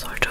sollte.